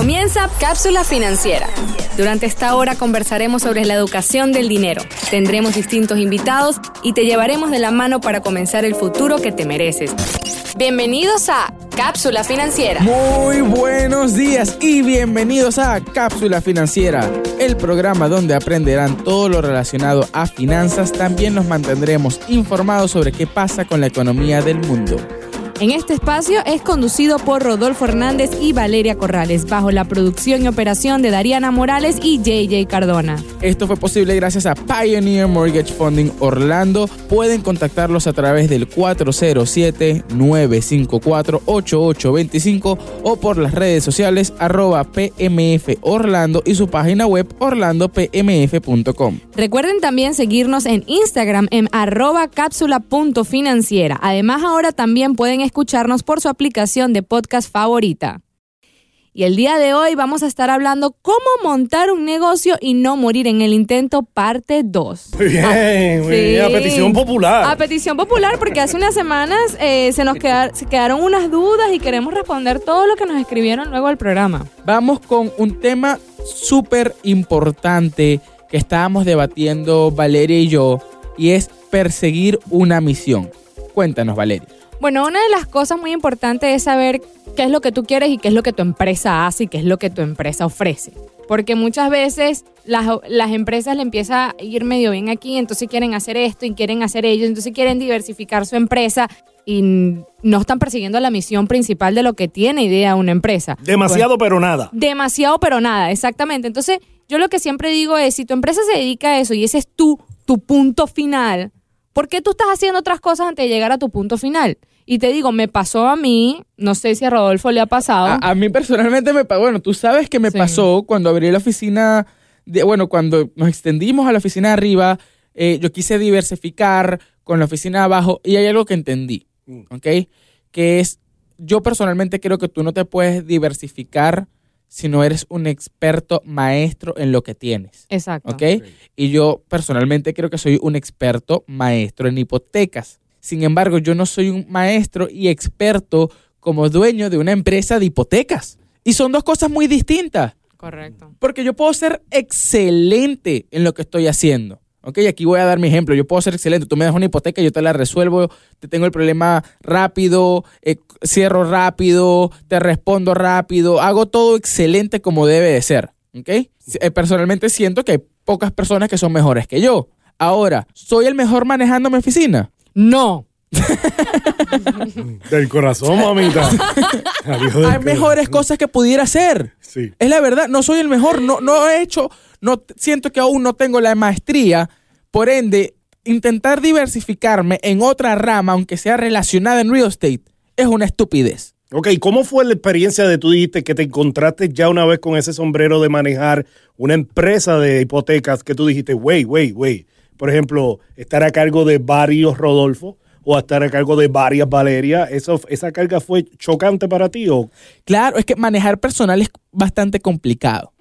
Comienza Cápsula Financiera. Durante esta hora conversaremos sobre la educación del dinero. Tendremos distintos invitados y te llevaremos de la mano para comenzar el futuro que te mereces. Bienvenidos a Cápsula Financiera. Muy buenos días y bienvenidos a Cápsula Financiera, el programa donde aprenderán todo lo relacionado a finanzas. También nos mantendremos informados sobre qué pasa con la economía del mundo. En este espacio es conducido por Rodolfo Hernández y Valeria Corrales, bajo la producción y operación de Dariana Morales y JJ Cardona. Esto fue posible gracias a Pioneer Mortgage Funding Orlando. Pueden contactarlos a través del 407-954-8825 o por las redes sociales arroba PMF Orlando y su página web orlandopmf.com. Recuerden también seguirnos en Instagram en arroba cápsula.financiera. Además ahora también pueden escucharnos por su aplicación de podcast favorita. Y el día de hoy vamos a estar hablando cómo montar un negocio y no morir en el intento, parte 2. Muy bien, muy bien. A petición popular. A petición popular, porque hace unas semanas eh, se nos se quedaron unas dudas y queremos responder todo lo que nos escribieron luego al programa. Vamos con un tema súper importante que estábamos debatiendo Valeria y yo, y es perseguir una misión. Cuéntanos, Valeria. Bueno, una de las cosas muy importantes es saber qué es lo que tú quieres y qué es lo que tu empresa hace y qué es lo que tu empresa ofrece. Porque muchas veces las, empresas le empieza a ir medio bien aquí, entonces quieren hacer esto y quieren hacer ello, entonces quieren diversificar su empresa y no están persiguiendo la misión principal de lo que tiene idea una empresa. Demasiado pero nada. Demasiado pero nada, exactamente. Entonces yo lo que siempre digo es, si tu empresa se dedica a eso y ese es tu, tu punto final, ¿por qué tú estás haciendo otras cosas antes de llegar a tu punto final? Y te digo, me pasó a mí, no sé si a Rodolfo le ha pasado. A, mí personalmente me pasó, bueno, tú sabes que me pasó cuando abrí la oficina, de, bueno, cuando nos extendimos a la oficina de arriba, eh, yo quise diversificar con la oficina de abajo y hay algo que entendí, mm. ¿ok? Que es, yo personalmente creo que tú no te puedes diversificar si no eres un experto maestro en lo que tienes. Exacto. ¿Ok? Y yo personalmente creo que soy un experto maestro en hipotecas. Sin embargo, yo no soy un maestro y experto como dueño de una empresa de hipotecas. Y son dos cosas muy distintas. Correcto. Porque yo puedo ser excelente en lo que estoy haciendo. Ok, aquí voy a dar mi ejemplo. Yo puedo ser excelente. Tú me das una hipoteca, yo te la resuelvo, te tengo el problema rápido, eh, cierro rápido, te respondo rápido, hago todo excelente como debe de ser. Ok, eh, personalmente siento que hay pocas personas que son mejores que yo. Ahora, ¿soy el mejor manejando mi oficina? No. Del corazón, mamita. Hay mejores cosas que pudiera hacer. Sí. Es la verdad, no soy el mejor, no, no he hecho, no siento que aún no tengo la maestría, por ende, intentar diversificarme en otra rama, aunque sea relacionada en real estate, es una estupidez. Ok, ¿cómo fue la experiencia de tú dijiste que te encontraste ya una vez con ese sombrero de manejar una empresa de hipotecas que tú dijiste, wait, wait, wait, por ejemplo, estar a cargo de varios Rodolfo o estar a cargo de varias Valeria, eso, ¿esa carga fue chocante para ti? O? Claro, es que manejar personal es bastante complicado.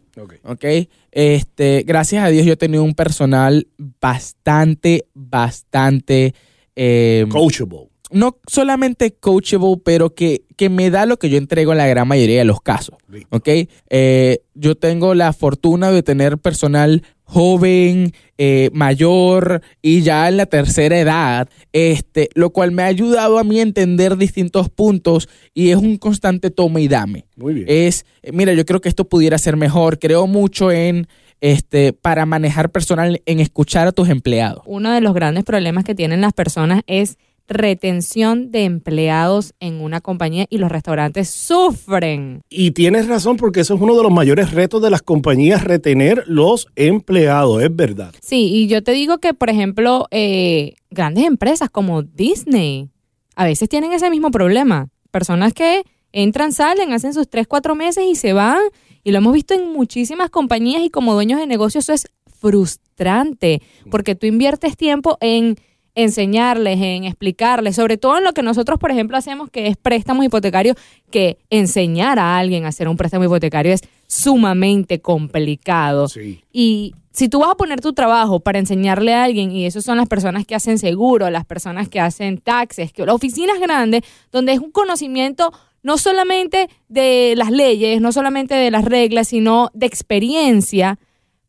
Ok. Este, gracias a Dios yo he tenido un personal bastante, bastante... Eh, coachable. No solamente coachable, pero que, que, me da lo que yo entrego en la gran mayoría de los casos. Ok. Eh, yo tengo la fortuna de tener personal joven, eh, mayor y ya en la tercera edad, este, lo cual me ha ayudado a mí a entender distintos puntos y es un constante tome y dame. Muy bien. Es, mira, yo creo que esto pudiera ser mejor, creo mucho en este, para manejar personal, en escuchar a tus empleados. Uno de los grandes problemas que tienen las personas es retención de empleados en una compañía y los restaurantes sufren. Y tienes razón porque eso es uno de los mayores retos de las compañías, retener los empleados, es verdad. Sí, y yo te digo que, por ejemplo, eh, grandes empresas como Disney a veces tienen ese mismo problema. Personas que entran, salen, hacen sus tres, cuatro meses y se van. Y lo hemos visto en muchísimas compañías y como dueños de negocios eso es frustrante porque tú inviertes tiempo en enseñarles, en explicarles, sobre todo en lo que nosotros, por ejemplo, hacemos, que es préstamos hipotecarios, que enseñar a alguien a hacer un préstamo hipotecario es sumamente complicado. Y si tú vas a poner tu trabajo para enseñarle a alguien, y eso son las personas que hacen seguro, las personas que hacen taxes, que las oficinas grandes, donde es un conocimiento no solamente de las leyes, no solamente de las reglas, sino de experiencia.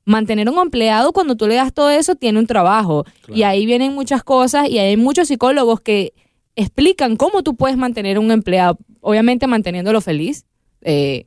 Mantener un empleado cuando tú le das todo eso tiene un trabajo. Y ahí vienen muchas cosas y hay muchos psicólogos que explican cómo tú puedes mantener un empleado, obviamente manteniéndolo feliz, eh,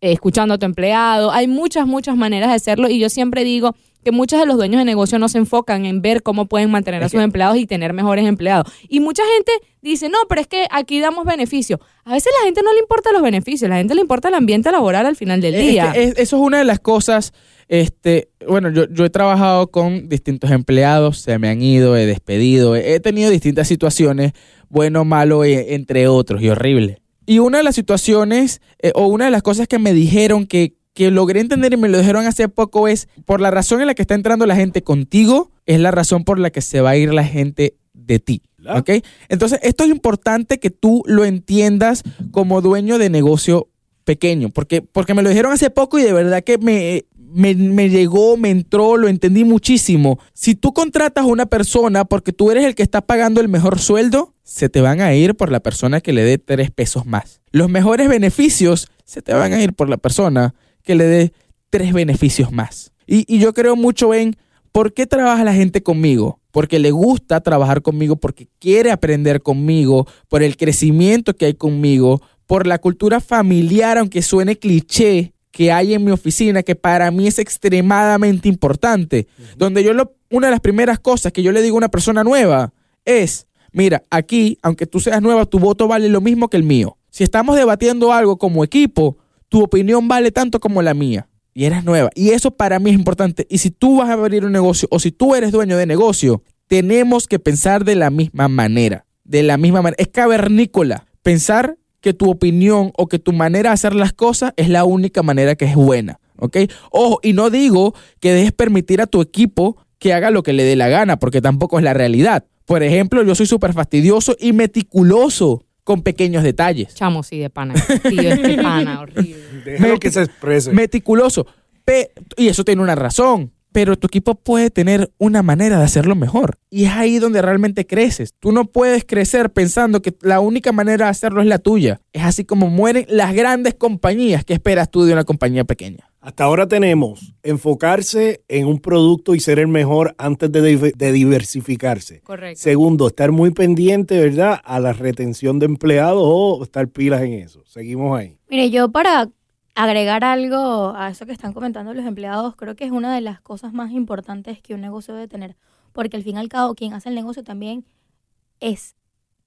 escuchando a tu empleado. Hay muchas, muchas maneras de hacerlo y yo siempre digo que muchos de los dueños de negocio no se enfocan en ver cómo pueden mantener a sus empleados y tener mejores empleados. Y mucha gente dice, no, pero es que aquí damos beneficios. A veces a la gente no le importa los beneficios, a la gente le importa el ambiente laboral al final del Es día. que es- eso es una de las cosas. Este, bueno, yo, yo he trabajado con distintos empleados, se me han ido, he despedido, he, he tenido distintas situaciones, bueno, malo, eh, entre otros, y horrible. Y una de las situaciones, eh, o una de las cosas que me dijeron que, que logré entender y me lo dijeron hace poco es, por la razón en la que está entrando la gente contigo, es la razón por la que se va a ir la gente de ti. ¿Ok? Entonces, esto es importante que tú lo entiendas como dueño de negocio pequeño, porque, porque me lo dijeron hace poco y de verdad que me, me, me llegó, me entró, lo entendí muchísimo. Si tú contratas a una persona porque tú eres el que está pagando el mejor sueldo, se te van a ir por la persona que le dé tres pesos más. Los mejores beneficios se te van a ir por la persona que le dé tres beneficios más. Y, y yo creo mucho en ¿Por qué trabaja la gente conmigo? Porque le gusta trabajar conmigo, porque quiere aprender conmigo, por el crecimiento que hay conmigo, por la cultura familiar, aunque suene cliché, que hay en mi oficina, que para mí es extremadamente importante. Donde yo lo, una de las primeras cosas que yo le digo a una persona nueva es, mira, aquí, aunque tú seas nueva, tu voto vale lo mismo que el mío. Si estamos debatiendo algo como equipo, tu opinión vale tanto como la mía y eres nueva. Y eso para mí es importante. Y si tú vas a abrir un negocio o si tú eres dueño de negocio, tenemos que pensar de la misma manera. De la misma manera. Es cavernícola pensar que tu opinión o que tu manera de hacer las cosas es la única manera que es buena. ¿Ok? Ojo, y no digo que dejes permitir a tu equipo que haga lo que le dé la gana, porque tampoco es la realidad. Por ejemplo, yo soy súper fastidioso y meticuloso con pequeños detalles. Chamo, sí, de pana. Sí, es de pana, horrible. Déjalo que se exprese. meticuloso. Pe- y eso tiene una razón. Pero tu equipo puede tener una manera de hacerlo mejor. Y es ahí donde realmente creces. Tú no puedes crecer pensando que la única manera de hacerlo es la tuya. Es así como mueren las grandes compañías. ¿Qué esperas tú de una compañía pequeña? Hasta ahora tenemos enfocarse en un producto y ser el mejor antes de, de diversificarse. Correcto. Segundo, estar muy pendiente, ¿verdad? A la retención de empleados o estar pilas en eso. Seguimos ahí. Mire, yo para agregar algo a eso que están comentando los empleados, creo que es una de las cosas más importantes que un negocio debe tener, porque al fin y al cabo quien hace el negocio también es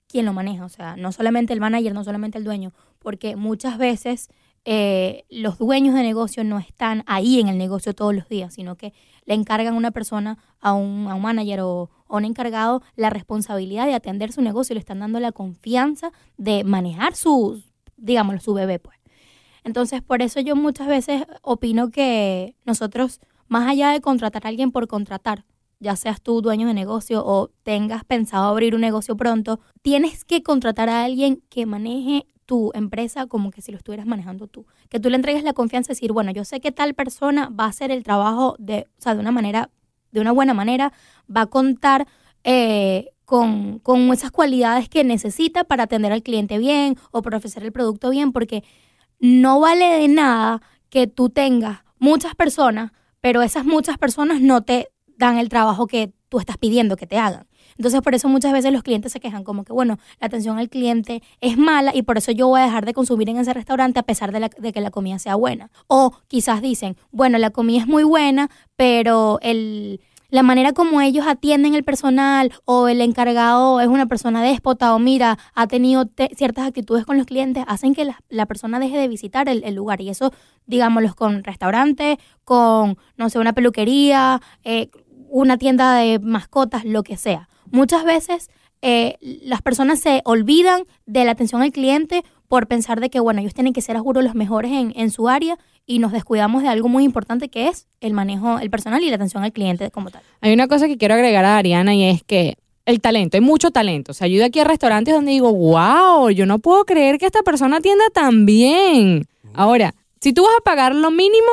quien lo maneja, o sea, no solamente el manager, no solamente el dueño, porque muchas veces eh, los dueños de negocio no están ahí en el negocio todos los días, sino que le encargan a una persona, a un, a un manager o a un encargado, la responsabilidad de atender su negocio y le están dando la confianza de manejar su, digámoslo, su bebé, pues. Entonces, por eso yo muchas veces opino que nosotros, más allá de contratar a alguien por contratar, ya seas tú dueño de negocio o tengas pensado abrir un negocio pronto, tienes que contratar a alguien que maneje tu empresa como que si lo estuvieras manejando tú. Que tú le entregues la confianza de decir, bueno, yo sé que tal persona va a hacer el trabajo de, o sea, de una manera, de una buena manera, va a contar eh, con, con esas cualidades que necesita para atender al cliente bien o para ofrecer el producto bien, porque no vale de nada que tú tengas muchas personas, pero esas muchas personas no te dan el trabajo que tú estás pidiendo que te hagan. Entonces, por eso muchas veces los clientes se quejan como que, bueno, la atención al cliente es mala y por eso yo voy a dejar de consumir en ese restaurante a pesar de, la- de que la comida sea buena. O quizás dicen, bueno, la comida es muy buena, pero el, la manera como ellos atienden el personal o el encargado es una persona déspota o mira, ha tenido te- ciertas actitudes con los clientes, hacen que la, la persona deje de visitar el, el lugar. Y eso, digámoslo, con restaurantes, con, no sé, una peluquería, eh, una tienda de mascotas, lo que sea. Muchas veces eh, las personas se olvidan de la atención al cliente por pensar de que, bueno, ellos tienen que ser, a juro, los mejores en, en su área y nos descuidamos de algo muy importante que es el manejo, el personal y la atención al cliente como tal. Hay una cosa que quiero agregar a Ariana y es que el talento, hay mucho talento. O sea, yo ido aquí a restaurantes donde digo, wow, yo no puedo creer que esta persona atienda tan bien. Ahora, si tú vas a pagar lo mínimo,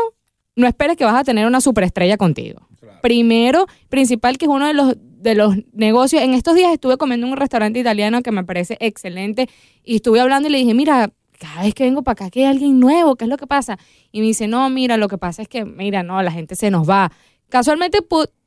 no esperes que vas a tener una superestrella contigo. Primero, principal, que es uno de los, de los negocios. En estos días estuve comiendo en un restaurante italiano que me parece excelente y estuve hablando y le dije, mira, cada vez que vengo para acá que hay alguien nuevo, ¿qué es lo que pasa? Y me dice, no, mira, lo que pasa es que, mira, no, la gente se nos va. Casualmente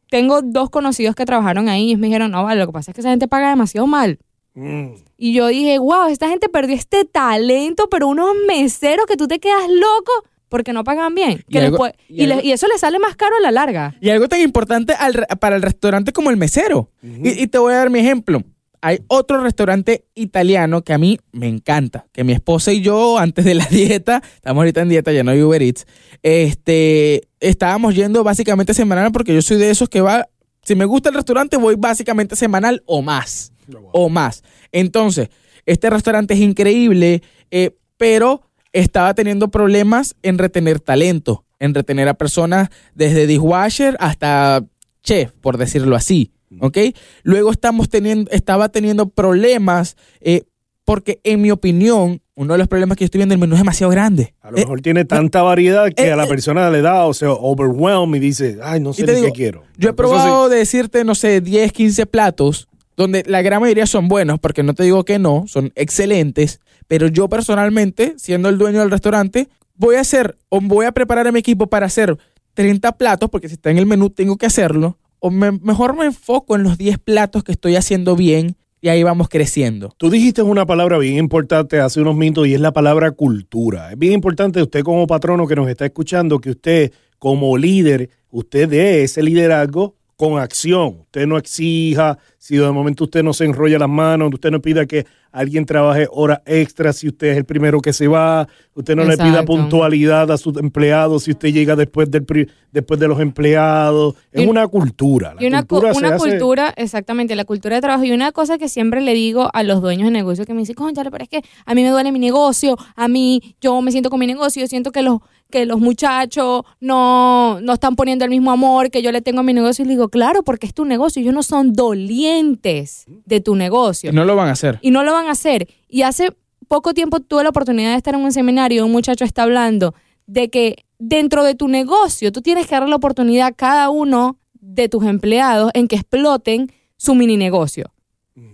tengo dos conocidos que trabajaron ahí y me dijeron, no, vale, lo que pasa es que esa gente paga demasiado mal. Mm. Y yo dije, wow, esta gente perdió este talento, pero unos meseros que tú te quedas loco porque no pagan bien. Y Que les algo- puede- y y, le- algo- y eso le sale más caro a la larga. Y algo tan importante al para el restaurante como el mesero. y, y te voy a dar mi ejemplo. Hay otro restaurante italiano que a mí me encanta, que mi esposa y yo antes de la dieta, estamos ahorita en dieta, ya no hay Uber Eats, este, estábamos yendo básicamente semanal porque yo soy de esos que va, si me gusta el restaurante voy básicamente semanal o más, o más. Entonces, este restaurante es increíble, eh, pero estaba teniendo problemas en retener talento, en retener a personas desde dishwasher hasta chef, por decirlo así, ¿ok? Luego estamos teniendo, estaba teniendo problemas eh, porque, en mi opinión, uno de los problemas que yo estoy viendo, el menú es demasiado grande. A lo Eh, mejor tiene tanta variedad que eh, a la eh. persona le da, o sea, overwhelm y dice, ay, no sé ni digo, qué quiero. Yo he probado de decirte, no sé, 10, 15 platos, donde la gran mayoría son buenos, porque no te digo que no, son excelentes, pero yo personalmente, siendo el dueño del restaurante, voy a hacer, o voy a preparar a mi equipo para hacer 30 platos, porque si está en el menú tengo que hacerlo, o me- mejor me enfoco en los 10 platos que estoy haciendo bien y ahí vamos creciendo. Tú dijiste una palabra bien importante hace unos minutos y es la palabra cultura. Es bien importante usted como patrono que nos está escuchando, que usted como líder, usted dé ese liderazgo con acción. Usted no exija, si de momento usted no se enrolla las manos, usted no pida que alguien trabaje horas extras si usted es el primero que se va, usted no le pida puntualidad a sus empleados si usted llega después, del después de los empleados. Es Y- una cultura. La y una, cu- cultura una hace- cultura, exactamente, la cultura de trabajo. Y una cosa que siempre le digo a los dueños de negocio que me dicen, conchale, pero es que a mí me duele mi negocio, a mí yo me siento con mi negocio, yo siento que los, que los muchachos no, no están poniendo el mismo amor que yo le tengo a mi negocio. Y le digo, claro, porque es tu negocio, ellos no son dolientes de tu negocio Y no lo van a hacer. y no lo van a hacer. Y hace poco tiempo tuve la oportunidad de estar en un seminario y un muchacho está hablando de que dentro de tu negocio tú tienes que dar la oportunidad a cada uno de tus empleados en que exploten su mini negocio.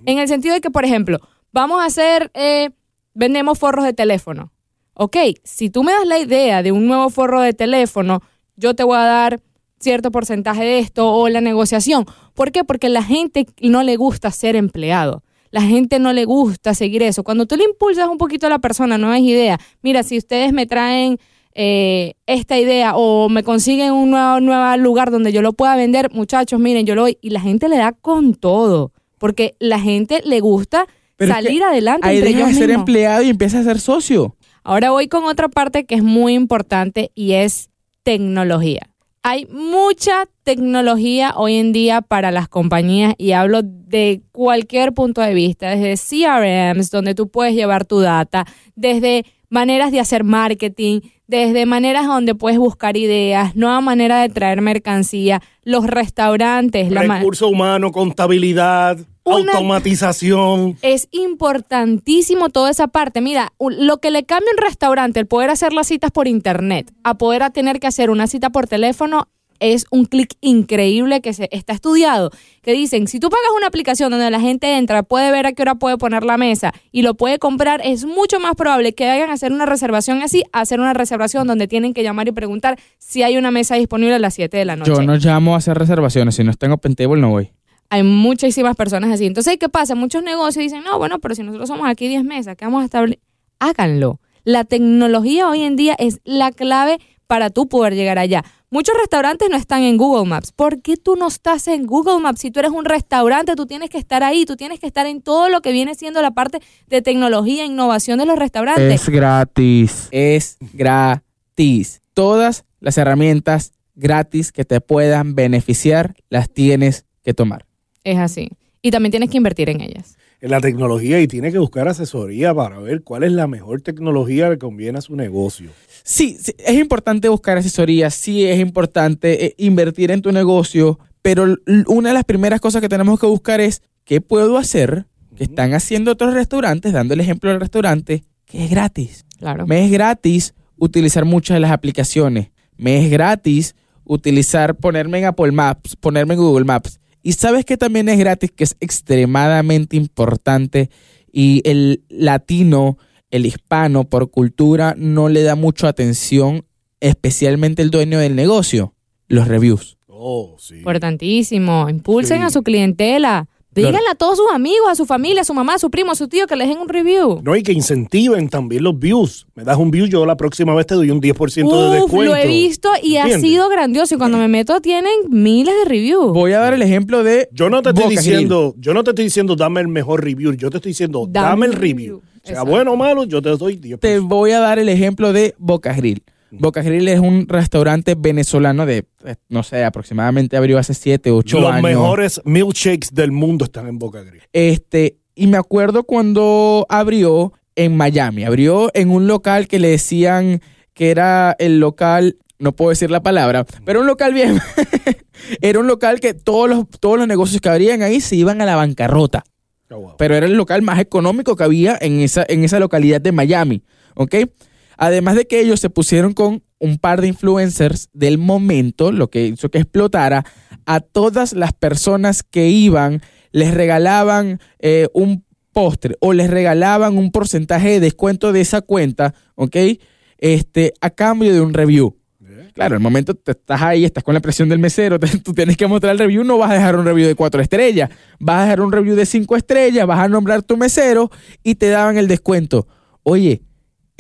En el sentido de que, por ejemplo, vamos a hacer, eh, vendemos forros de teléfono. Ok, si tú me das la idea de un nuevo forro de teléfono, yo te voy a dar cierto porcentaje de esto o la negociación. ¿Por qué? Porque la gente no le gusta ser empleado. La gente no le gusta seguir eso. Cuando tú le impulsas un poquito a la persona, no es idea. Mira, si ustedes me traen eh, esta idea o me consiguen un nuevo, nuevo lugar donde yo lo pueda vender, muchachos, miren, yo lo doy. Y la gente le da con todo. Porque la gente le gusta Pero es que salir adelante Ahí entre dejas ellos de ser mismos. empleado y empiezas a ser socio. Ahora voy con otra parte que es muy importante y es tecnología. Hay mucha tecnología hoy en día para las compañías y hablo de cualquier punto de vista, desde CRMs, donde tú puedes llevar tu data, desde maneras de hacer marketing, desde maneras donde puedes buscar ideas, nueva manera de traer mercancía, los restaurantes, la ma- Recursos humanos, contabilidad, Una- automatización. es importantísimo toda esa parte. Mira, lo que le cambia a un restaurante, el poder hacer las citas por internet, a poder a tener que hacer una cita por teléfono, es un clic increíble que se está estudiado. Que dicen, si tú pagas una aplicación donde la gente entra, puede ver a qué hora puede poner la mesa y lo puede comprar, es mucho más probable que vayan a hacer una reservación así, a hacer una reservación donde tienen que llamar y preguntar si hay una mesa disponible a las 7 de la noche Yo no llamo a hacer reservaciones. Si no está en Open Table, no voy. Hay muchísimas personas así. Entonces, ¿qué pasa? Muchos negocios dicen, no, bueno, pero si nosotros somos aquí 10 mesas, ¿qué vamos a establecer? Háganlo. La tecnología hoy en día es la clave para tú poder llegar allá. Muchos restaurantes no están en Google Maps. ¿Por qué tú no estás en Google Maps? Si tú eres un restaurante, tú tienes que estar ahí, tú tienes que estar en todo lo que viene siendo la parte de tecnología e innovación de los restaurantes. gratis. Es gratis. Todas las herramientas gratis que te puedan beneficiar las tienes que tomar. Es así. Y también tienes que invertir en ellas. en la tecnología y tiene que buscar asesoría para ver cuál es la mejor tecnología que conviene a su negocio. Sí, sí, es importante buscar asesoría, sí es importante eh, invertir en tu negocio, pero una de las primeras cosas que tenemos que buscar es qué puedo hacer que están haciendo otros restaurantes, dando el ejemplo del restaurante, que es gratis. Claro. Me es gratis utilizar muchas de las aplicaciones. Me es gratis utilizar, ponerme en Apple Maps, ponerme en Google Maps. Y sabes que también es gratis, que es extremadamente importante y el latino el hispano por cultura no le da mucha atención, especialmente el dueño del negocio, los reviews. Oh, sí. Importantísimo. Impulsen Sí. a su clientela. Díganle a todos sus amigos, a su familia, a su mamá, a su primo, a su tío que les den un review. No, y que incentiven también los views. Me das un view, yo la próxima vez te doy un 10% de Uf, descuento. lo he visto y ha sido grandioso. Y cuando me meto tienen miles de reviews. Voy a dar el ejemplo de Yo no te estoy Boca diciendo, yo no te estoy diciendo dame el mejor review, yo te estoy diciendo dame, Dame el el review. review. Sea Exacto. bueno o malo, yo te doy 10%. Te voy a dar el ejemplo de Boca Grill. Boca Grill es un restaurante venezolano de, eh, no sé, aproximadamente abrió hace 7, 8 Los años. mejores milkshakes del mundo están en Boca Grill. Este, y me acuerdo cuando abrió en Miami, abrió en un local que le decían que era el local, no puedo decir la palabra, pero un local bien, era un local que todos los, todos los negocios que abrían ahí se iban a la bancarrota, wow. pero era el local más económico que había en esa, en esa localidad de Miami, ¿ok? Además de que ellos se pusieron con un par de influencers del momento, lo que hizo que explotara, a todas las personas que iban, les regalaban eh, un postre o les regalaban un porcentaje de descuento de esa cuenta, ¿ok? Este, a cambio de un review. Claro, el momento te estás ahí, estás con la presión del mesero, te- tú tienes que mostrar el review, no vas a dejar un review de cuatro estrellas, vas a dejar un review de cinco estrellas, vas a nombrar tu mesero y te daban el descuento. Oye,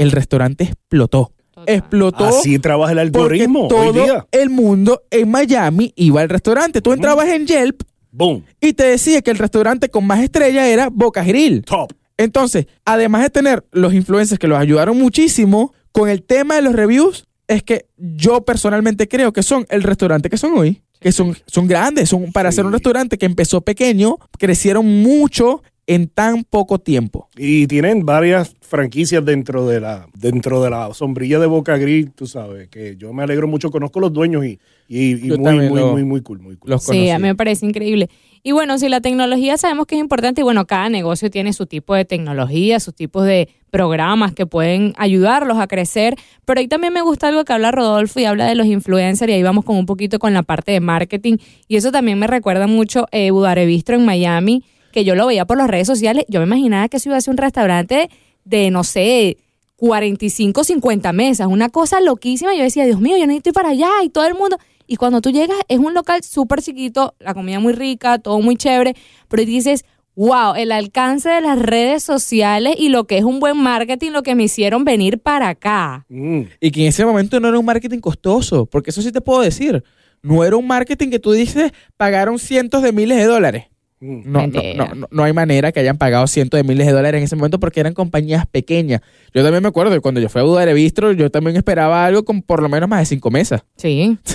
el restaurante explotó. Total. Explotó Así trabaja el porque algoritmo hoy todo día. el mundo en Miami iba al restaurante. Tú entrabas en Yelp Boom. y te decía que el restaurante con más estrellas era Boca Grill. Top. Entonces, además de tener los influencers que los ayudaron muchísimo, con el tema de los reviews, es que yo personalmente creo que son el restaurante que son hoy. Que son, son grandes, son para Sí. ser un restaurante que empezó pequeño, crecieron mucho en tan poco tiempo. Y tienen varias franquicias dentro de la dentro de la sombrilla de Boca Grill, tú sabes, que yo me alegro mucho, conozco los dueños y, y, y muy, muy, lo- muy, muy cool, muy cool. Los Sí, a mí me parece increíble. Y bueno, si la tecnología sabemos que es importante, y bueno, cada negocio tiene su tipo de tecnología, sus tipos de programas que pueden ayudarlos a crecer, pero ahí también me gusta algo que habla Rodolfo y habla de los influencers y ahí vamos con un poquito con la parte de marketing y eso también me recuerda mucho eh, Budare-Bistro en Miami, que yo lo veía por las redes sociales, yo me imaginaba que eso iba a ser un restaurante de, no sé, 45, 50 mesas, una cosa loquísima. Yo decía, Dios mío, yo necesito ir para allá y todo el mundo. Y cuando tú llegas, es un local súper chiquito, la comida muy rica, todo muy chévere, pero dices, wow, el alcance de las redes sociales y lo que es un buen marketing, lo que me hicieron venir para acá. Mm. Y que en ese momento no era un marketing costoso, porque eso sí te puedo decir. No era un marketing que tú dices pagaron cientos de miles de dólares. Mm. No, no, no, no, no hay manera que hayan pagado cientos de miles de dólares en ese momento porque eran compañías pequeñas. Yo también me acuerdo de cuando yo fui a Budare Bistro, yo también esperaba algo con por lo menos más de cinco mesas. Sí.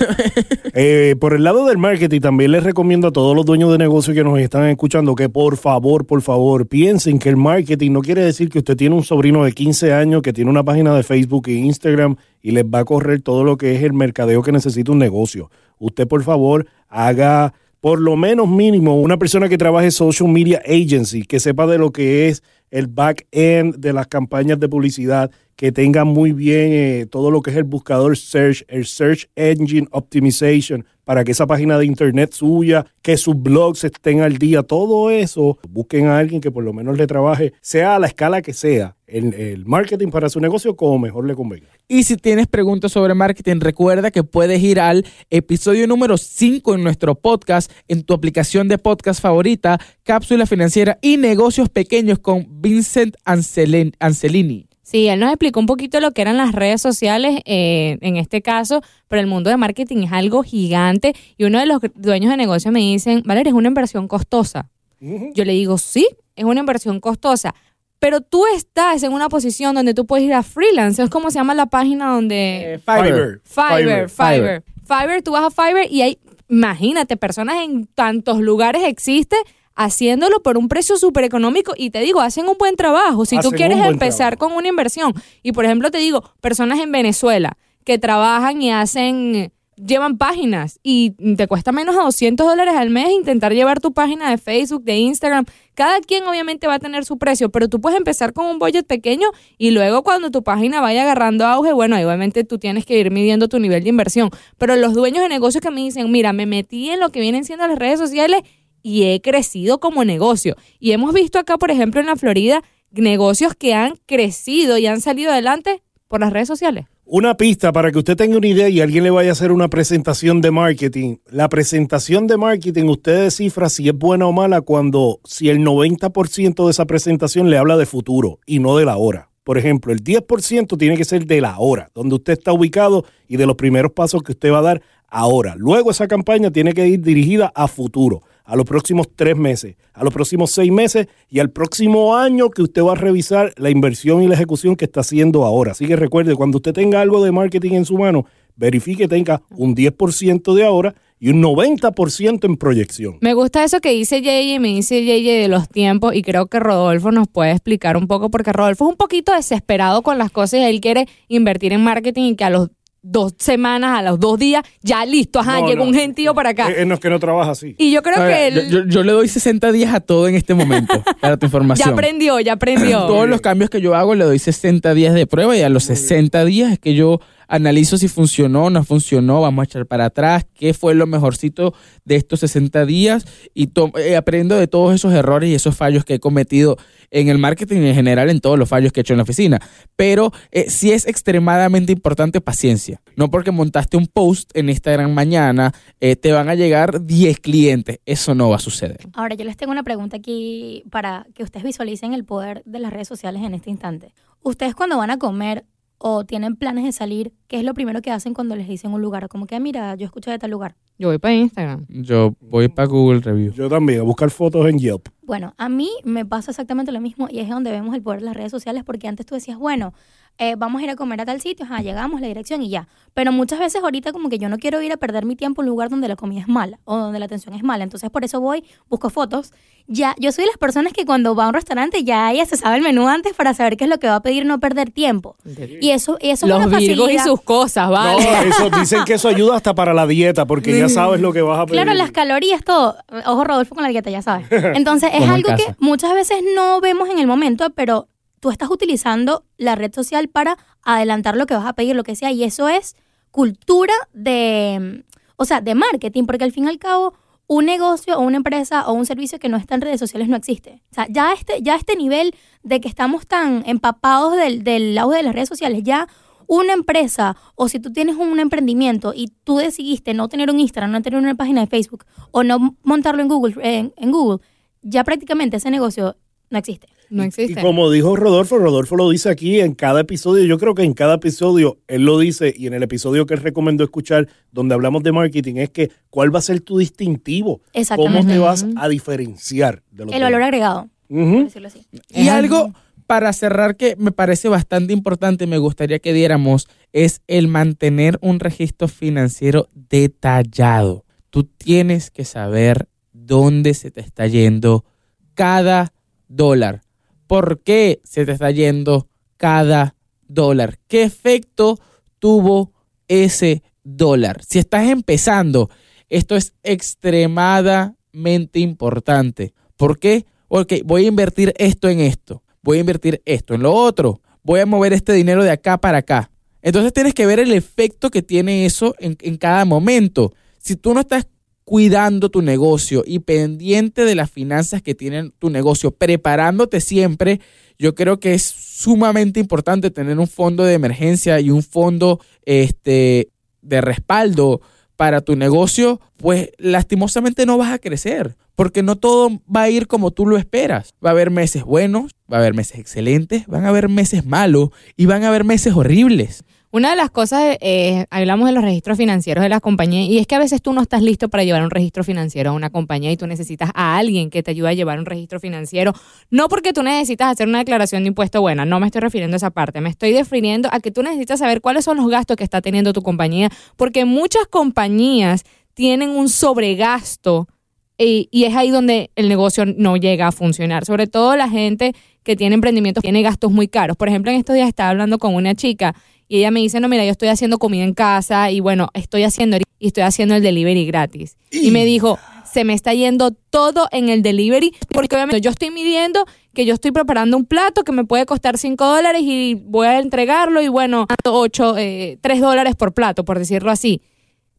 Eh, por el lado del marketing, también les recomiendo a todos los dueños de negocio que nos están escuchando que por favor, por favor, piensen que el marketing no quiere decir que usted tiene un sobrino de 15 años que tiene una página de Facebook e Instagram y les va a correr todo lo que es el mercadeo que necesita un negocio. Usted, por favor, haga por lo menos mínimo una persona que trabaje social media agency, que sepa de lo que es el back end de las campañas de publicidad, que tenga muy bien eh, todo lo que es el buscador search, el search engine optimization, para que esa página de internet suya, que sus blogs estén al día, todo eso, busquen a alguien que por lo menos le trabaje, sea a la escala que sea, el, el marketing para su negocio como mejor le convenga. Y si tienes preguntas sobre marketing, recuerda que puedes ir al episodio número 5 en nuestro podcast, en tu aplicación de podcast favorita, Cápsula Financiera y Negocios Pequeños con Vincent Ancelini. Sí, él nos explicó un poquito lo que eran las redes sociales eh, en este caso, pero el mundo de marketing es algo gigante y uno de los dueños de negocio me dicen, Valeria, es una inversión costosa. Yo le digo, sí, es una inversión costosa, pero tú estás en una posición donde tú puedes ir a freelance, es como se llama la página donde... Fiverr. Fiverr, Fiverr. Fiverr. Fiverr, tú vas a Fiverr y hay, imagínate, personas en tantos lugares existe haciéndolo por un precio súper económico y te digo, hacen un buen trabajo. Si tú quieres empezar trabajo. con una inversión y por ejemplo te digo, personas en Venezuela que trabajan y hacen, llevan páginas y te cuesta menos de 200 dólares al mes intentar llevar tu página de Facebook, de Instagram. Cada quien obviamente va a tener su precio, pero tú puedes empezar con un budget pequeño y luego cuando tu página vaya agarrando auge, bueno, obviamente tú tienes que ir midiendo tu nivel de inversión. Pero los dueños de negocios que me dicen, mira, me metí en lo que vienen siendo las redes sociales y he crecido como negocio. Y hemos visto acá, por ejemplo, en la Florida, negocios que han crecido y han salido adelante por las redes sociales. Una pista para que usted tenga una idea y alguien le vaya a hacer una presentación de marketing. La presentación de marketing usted descifra si es buena o mala cuando si el 90% de esa presentación le habla de futuro y no de la hora. Por ejemplo, el 10% tiene que ser de la hora, donde usted está ubicado y de los primeros pasos que usted va a dar ahora. Luego esa campaña tiene que ir dirigida a futuro, a los próximos tres meses, a los próximos seis meses y al próximo año que usted va a revisar la inversión y la ejecución que está haciendo ahora. Así que recuerde, cuando usted tenga algo de marketing en su mano, verifique que tenga un 10% de ahora y un 90% en proyección. Me gusta eso que dice JJ, me dice JJ de los tiempos y creo que Rodolfo nos puede explicar un poco porque Rodolfo es un poquito desesperado con las cosas y él quiere invertir en marketing y que a los dos semanas, a los dos días, ya listo, ajá, No, llegó no. un gentío para acá. Eh, eh, no es que no trabaja así. Y yo creo que yo, yo- le doy 60 días a todo en este momento, para tu ya información. aprendió, ya aprendió. Todos los cambios que yo hago le doy 60 días de prueba y a los 60 días es que yo analizo si funcionó, no funcionó, vamos a echar para atrás, qué fue lo mejorcito de estos 60 días y eh, aprendo de todos esos errores y esos fallos que he cometido en el marketing en general en todos los fallos que he hecho en la oficina. Pero eh, sí es extremadamente importante paciencia. No porque montaste un post en Instagram mañana, eh, te van a llegar 10 clientes. Eso no va a suceder. Ahora, yo les tengo una pregunta aquí para que ustedes visualicen el poder de las redes sociales en este instante. Ustedes cuando van a comer o tienen planes de salir, ¿qué es lo primero que hacen cuando les dicen un lugar? Como que, "Ah, mira, yo escuché de tal lugar. Yo voy para Instagram. Yo voy para Google Review. Yo también, a buscar fotos en Yelp. Bueno, a mí me pasa exactamente lo mismo y es donde vemos el poder de las redes sociales porque antes tú decías, bueno, eh, vamos a ir a comer a tal sitio, ajá, llegamos, la dirección y ya. Pero muchas veces ahorita como que yo no quiero ir a perder mi tiempo en un lugar donde la comida es mala o donde la atención es mala. Entonces por eso voy, busco fotos. Ya, yo soy de las personas que cuando va a un restaurante ya ella se sabe el menú antes para saber qué es lo que va a pedir, no perder tiempo. Y eso, y eso es Los una virgos y sus cosas, ¿vale? No, eso, dicen que eso ayuda hasta para la dieta, porque ya sabes lo que vas a pedir. Claro, las calorías, todo. Ojo, Rodolfo, con la dieta, ya sabes. Entonces, es algo que muchas veces no vemos en el momento, pero tú estás utilizando la red social para adelantar lo que vas a pedir, lo que sea, y eso es cultura de, o sea, de marketing, porque al fin y al cabo, un negocio o una empresa o un servicio que no está en redes sociales no existe. O sea, ya este, ya este nivel de que estamos tan empapados del, del auge de las redes sociales, ya una empresa o si tú tienes un emprendimiento y tú decidiste no tener un Instagram, no tener una página de Facebook o no montarlo en Google, en, en Google, ya prácticamente ese negocio no existe. No Y existe. como dijo Rodolfo, Rodolfo lo dice aquí en cada episodio. Yo creo que en cada episodio él lo dice y en el episodio que él recomendó escuchar, donde hablamos de marketing, es que cuál va a ser tu distintivo. ¿Cómo Exactamente. te vas a diferenciar de los El valor agregado, por decirlo así. Y algo para cerrar que me parece bastante importante, me gustaría que diéramos, es el mantener un registro financiero detallado. Tú tienes que saber dónde se te está yendo cada dólar. ¿Por qué se te está yendo cada dólar? ¿Qué efecto tuvo ese dólar? Si estás empezando, esto es extremadamente importante. ¿Por qué? Porque voy a invertir esto en esto, voy a invertir esto en lo otro, voy a mover este dinero de acá para acá. Entonces tienes que ver el efecto que tiene eso en, en cada momento. Si tú no estás cuidando tu negocio y pendiente de las finanzas que tiene tu negocio, preparándote siempre, yo creo que es sumamente importante tener un fondo de emergencia y un fondo este, de respaldo para tu negocio, pues lastimosamente no vas a crecer, porque no todo va a ir como tú lo esperas. Va a haber meses buenos, va a haber meses excelentes, van a haber meses malos y van a haber meses horribles. Una de las cosas, eh, hablamos de los registros financieros de las compañías y es que a veces tú no estás listo para llevar un registro financiero a una compañía y tú necesitas a alguien que te ayude a llevar un registro financiero. No porque tú necesitas hacer una declaración de impuesto buena, no me estoy refiriendo a esa parte, me estoy refiriendo a que tú necesitas saber cuáles son los gastos que está teniendo tu compañía porque muchas compañías tienen un sobregasto y, y es ahí donde el negocio no llega a funcionar. Sobre todo la gente que tiene emprendimientos tiene gastos muy caros. Por ejemplo, en estos días estaba hablando con una chica y ella me dice, no, mira, yo estoy haciendo comida en casa y bueno, estoy haciendo y estoy haciendo el delivery gratis. Y me dijo, se me está yendo todo en el delivery porque obviamente yo estoy midiendo que yo estoy preparando un plato que me puede costar 5 dólares y voy a entregarlo y bueno, 8, eh, 3 dólares por plato, por decirlo así.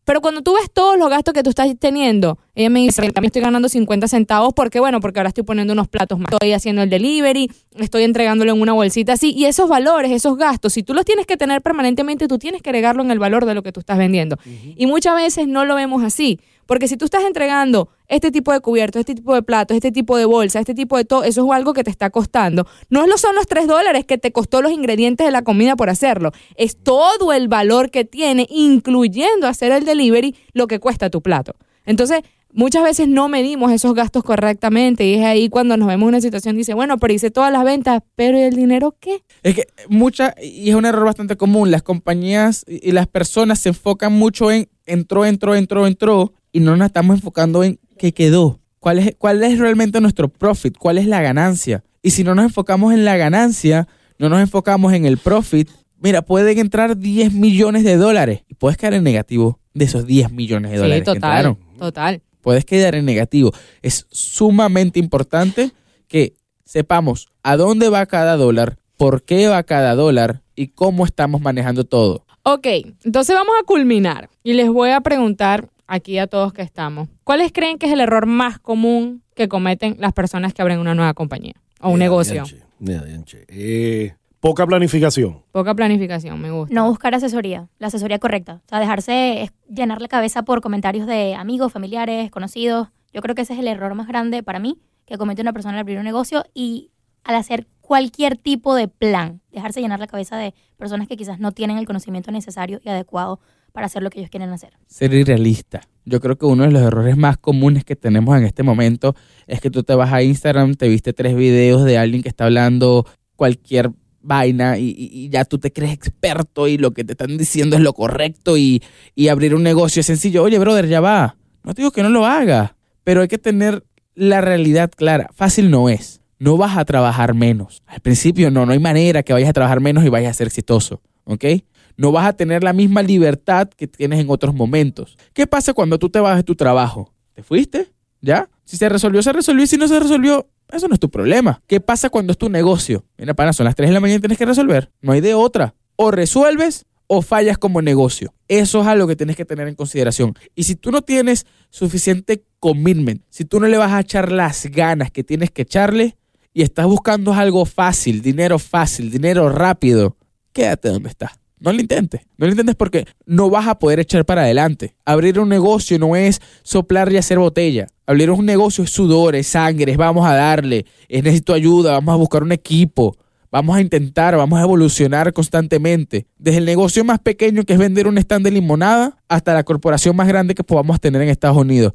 Pero cuando tú ves todos los gastos que tú estás teniendo, ella me dice, también estoy ganando 50 centavos porque, bueno, porque ahora estoy poniendo unos platos más. Estoy haciendo el delivery, estoy entregándolo en una bolsita así. Y esos valores, esos gastos, si tú los tienes que tener permanentemente, tú tienes que agregarlo en el valor de lo que tú estás vendiendo. Y muchas veces no lo vemos así. Porque si tú estás entregando este tipo de cubiertos, este tipo de platos, este tipo de bolsa, este tipo de todo, eso es algo que te está costando. No son los tres dólares que te costó los ingredientes de la comida por hacerlo. Es todo el valor que tiene, incluyendo hacer el delivery, lo que cuesta tu plato. Entonces, muchas veces no medimos esos gastos correctamente y es ahí cuando nos vemos en una situación dice, bueno, pero hice todas las ventas, pero ¿y el dinero qué? Es que mucha, y es un error bastante común, las compañías y las personas se enfocan mucho en entró, entró, entró, entró, y no nos estamos enfocando en qué quedó. ¿Cuál es, ¿Cuál es realmente nuestro profit? ¿Cuál es la ganancia? Y si no nos enfocamos en la ganancia, no nos enfocamos en el profit, mira, pueden entrar 10 millones de dólares y puedes quedar en negativo de esos 10 millones de dólares. Sí, total, total. Puedes quedar en negativo. Es sumamente importante que sepamos a dónde va cada dólar, por qué va cada dólar y cómo estamos manejando todo. Ok, entonces vamos a culminar y les voy a preguntar aquí a todos que estamos, ¿cuáles creen que es el error más común que cometen las personas que abren una nueva compañía o un negocio? Eh, poca planificación. Poca planificación, me gusta. No buscar asesoría, la asesoría correcta. O sea, dejarse llenar la cabeza por comentarios de amigos, familiares, conocidos. Yo creo que ese es el error más grande para mí que comete una persona al abrir un negocio y al hacer cualquier tipo de plan, dejarse llenar la cabeza de personas que quizás no tienen el conocimiento necesario y adecuado para hacer lo que ellos quieren hacer. Ser irrealista. Yo creo que uno de los errores más comunes que tenemos en este momento es que tú te vas a Instagram, te viste tres videos de alguien que está hablando cualquier vaina y, ya tú te crees experto y lo que te están diciendo es lo correcto y, y abrir un negocio es sencillo. Oye, brother, ya va. No te digo que no lo hagas, pero hay que tener la realidad clara. Fácil no es. No vas a trabajar menos. Al principio no, no hay manera que vayas a trabajar menos y vayas a ser exitoso. ¿Ok? No vas a tener la misma libertad que tienes en otros momentos. ¿Qué pasa cuando tú te vas de tu trabajo? ¿Te fuiste? ¿Ya? Si se resolvió, se resolvió. Y si no se resolvió, eso no es tu problema. ¿Qué pasa cuando es tu negocio? Mira, pana, son las 3 de la mañana y tienes que resolver. No hay de otra. O resuelves o fallas como negocio. Eso es algo que tienes que tener en consideración. Y si tú no tienes suficiente commitment, si tú no le vas a echar las ganas que tienes que echarle y estás buscando algo fácil, dinero fácil, dinero rápido, quédate donde estás. No lo intentes. No lo intentes porque no vas a poder echar para adelante. Abrir un negocio no es soplar y hacer botella. Abrir un negocio es sudor, es sangre, es vamos a darle, es necesito ayuda, vamos a buscar un equipo, vamos a intentar, vamos a evolucionar constantemente. Desde el negocio más pequeño que es vender un stand de limonada hasta la corporación más grande que podamos tener en Estados Unidos.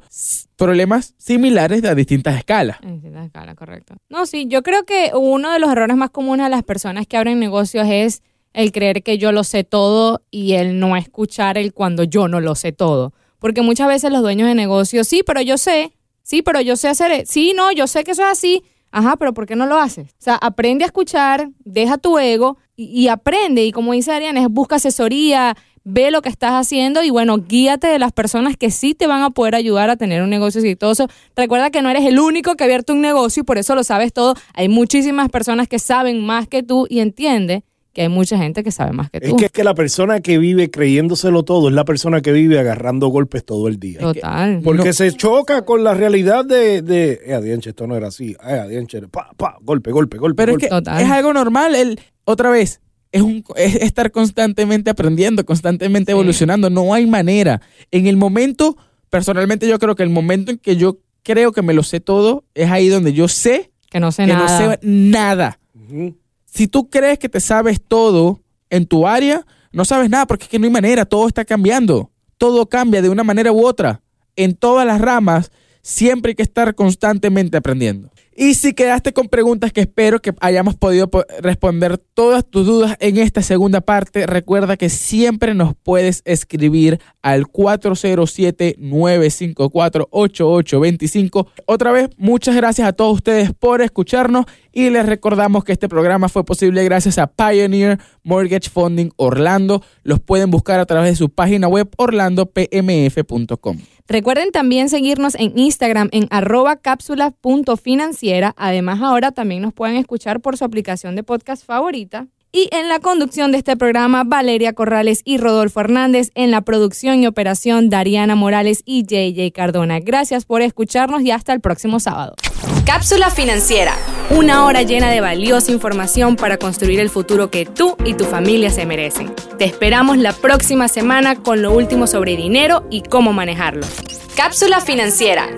Problemas similares a distintas escalas. En distintas escalas, correcto. No, sí, yo creo que uno de los errores más comunes a las personas que abren negocios es el creer que yo lo sé todo y el no escuchar el cuando yo no lo sé todo. Porque muchas veces los dueños de negocios, sí, pero yo sé, sí, pero yo sé hacer, e-". sí, no, yo sé que eso es así, ajá, pero ¿por qué no lo haces? O sea, aprende a escuchar, deja tu ego y, aprende. Y como dice Ariane, busca asesoría, ve lo que estás haciendo y bueno, guíate de las personas que sí te van a poder ayudar a tener un negocio exitoso. Recuerda que no eres el único que ha abierto un negocio y por eso lo sabes todo. Hay muchísimas personas que saben más que tú y entiende que hay mucha gente que sabe más que tú. Es que, es que la persona que vive creyéndoselo todo es la persona que vive agarrando golpes todo el día. Total. porque se choca con la realidad de, de eh, adienche, esto no era así, eh, adienche, pa, pa, golpe, golpe, golpe. Pero es que es algo normal, el, otra vez, es, un, es estar constantemente aprendiendo, constantemente evolucionando, no hay manera. En el momento, personalmente yo creo que el momento en que yo creo que me lo sé todo, es ahí donde yo sé que no sé que nada. no sé nada. Si tú crees que te sabes todo en tu área, no sabes nada porque es que no hay manera, todo está cambiando. Todo cambia de una manera u otra. En todas las ramas siempre hay que estar constantemente aprendiendo. Y si quedaste con preguntas que espero que hayamos podido responder todas tus dudas en esta segunda parte, recuerda que siempre nos puedes escribir al 407-954-8825. Otra vez, muchas gracias a todos ustedes por escucharnos y les recordamos que este programa fue posible gracias a Pioneer Mortgage Funding Orlando. Los pueden buscar a través de su página web orlandopmf.com. Recuerden también seguirnos en Instagram en arroba cápsula.financiera. Además, ahora también nos pueden escuchar por su aplicación de podcast favorita Y en la conducción de este programa, Valeria Corrales y Rodolfo Hernández. En la producción y operación, Dariana Morales y JJ Cardona. Gracias por escucharnos y hasta el próximo sábado. Cápsula financiera. Una hora llena de valiosa información para construir el futuro que tú y tu familia se merecen. Te esperamos la próxima semana con lo último sobre dinero y cómo manejarlo. Cápsula financiera